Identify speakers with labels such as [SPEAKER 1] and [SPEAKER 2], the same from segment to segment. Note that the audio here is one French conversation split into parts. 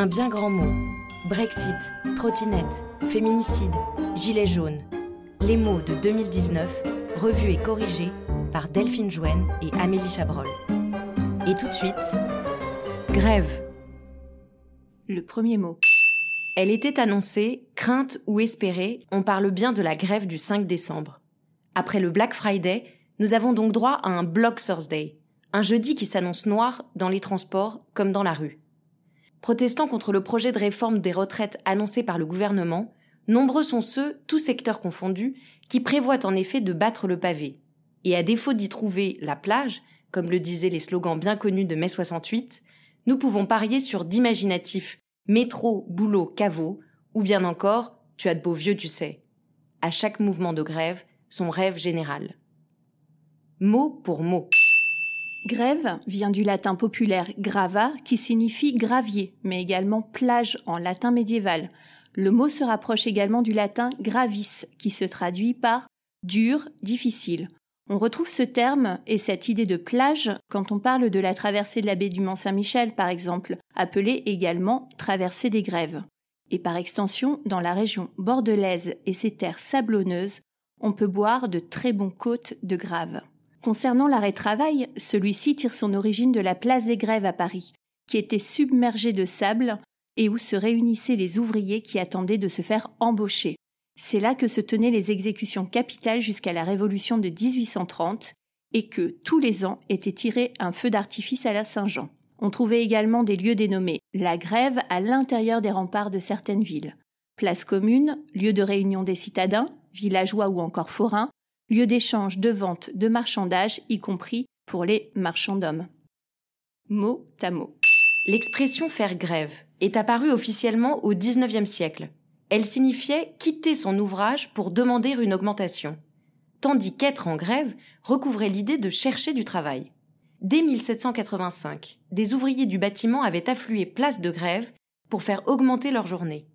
[SPEAKER 1] Un bien grand mot. Brexit, trottinette, féminicide, gilet jaune. Les mots de 2019, revus et corrigés par Delphine Jouen et Amélie Chabrol. Et tout de suite, grève.
[SPEAKER 2] Le premier mot.
[SPEAKER 1] Elle était annoncée, crainte ou espérée, on parle bien de la grève du 5 décembre. Après le Black Friday, nous avons donc droit à un Block Thursday, un jeudi qui s'annonce noir dans les transports comme dans la rue. Protestant contre le projet de réforme des retraites annoncé par le gouvernement, nombreux sont ceux, tous secteurs confondus, qui prévoient en effet de battre le pavé. Et à défaut d'y trouver la plage, comme le disaient les slogans bien connus de mai 68, nous pouvons parier sur d'imaginatifs métro, boulot, caveau, ou bien encore, tu as de beaux vieux, tu sais. À chaque mouvement de grève, son rêve général. Mot pour mot.
[SPEAKER 2] Grève vient du latin populaire grava qui signifie gravier, mais également plage en latin médiéval. Le mot se rapproche également du latin gravis qui se traduit par dur, difficile. On retrouve ce terme et cette idée de plage quand on parle de la traversée de la baie du Mont-Saint-Michel par exemple, appelée également traversée des grèves. Et par extension, dans la région bordelaise et ses terres sablonneuses, on peut boire de très bons côtes de graves. Concernant l'arrêt travail, celui-ci tire son origine de la place des grèves à Paris, qui était submergée de sable et où se réunissaient les ouvriers qui attendaient de se faire embaucher. C'est là que se tenaient les exécutions capitales jusqu'à la Révolution de 1830 et que, tous les ans, était tiré un feu d'artifice à la Saint-Jean. On trouvait également des lieux dénommés la grève à l'intérieur des remparts de certaines villes. Place commune, lieu de réunion des citadins, villageois ou encore forains, lieu d'échange, de vente, de marchandage, y compris pour les marchands d'hommes. Mot à mot.
[SPEAKER 1] L'expression faire grève est apparue officiellement au XIXe siècle. Elle signifiait quitter son ouvrage pour demander une augmentation, tandis qu'être en grève recouvrait l'idée de chercher du travail. Dès 1785, des ouvriers du bâtiment avaient afflué place de grève pour faire augmenter leur journée.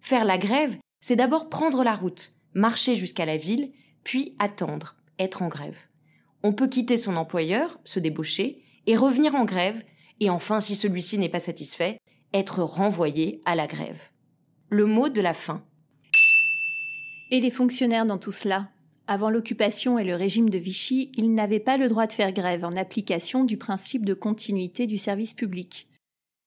[SPEAKER 1] Faire la grève, c'est d'abord prendre la route, marcher jusqu'à la ville puis attendre, être en grève. On peut quitter son employeur, se débaucher, et revenir en grève, et enfin, si celui-ci n'est pas satisfait, être renvoyé à la grève. Le mot de la fin.
[SPEAKER 2] Et les fonctionnaires dans tout cela? Avant l'occupation et le régime de Vichy, ils n'avaient pas le droit de faire grève en application du principe de continuité du service public.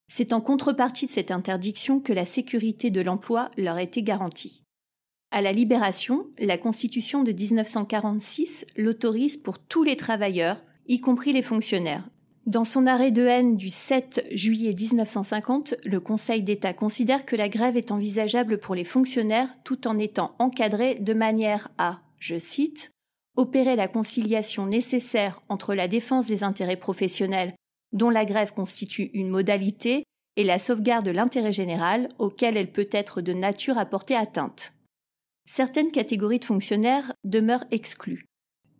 [SPEAKER 2] C'est en contrepartie de cette interdiction que la sécurité de l'emploi leur était garantie. À la Libération, la Constitution de 1946 l'autorise pour tous les travailleurs, y compris les fonctionnaires. Dans son arrêt de haine du 7 juillet 1950, le Conseil d'État considère que la grève est envisageable pour les fonctionnaires tout en étant encadrée de manière à, je cite, opérer la conciliation nécessaire entre la défense des intérêts professionnels, dont la grève constitue une modalité, et la sauvegarde de l'intérêt général, auquel elle peut être de nature à porter atteinte certaines catégories de fonctionnaires demeurent exclues,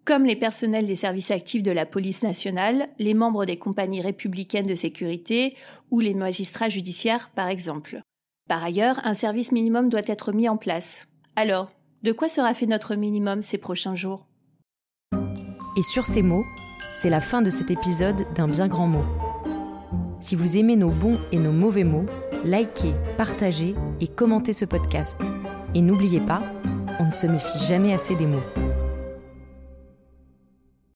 [SPEAKER 2] comme les personnels des services actifs de la police nationale, les membres des compagnies républicaines de sécurité ou les magistrats judiciaires, par exemple. Par ailleurs, un service minimum doit être mis en place. Alors, de quoi sera fait notre minimum ces prochains jours?
[SPEAKER 1] Et sur ces mots, c'est la fin de cet épisode d'un bien grand mot. Si vous aimez nos bons et nos mauvais mots, likez, partagez et commentez ce podcast. Et n'oubliez pas, on ne se méfie jamais assez des mots.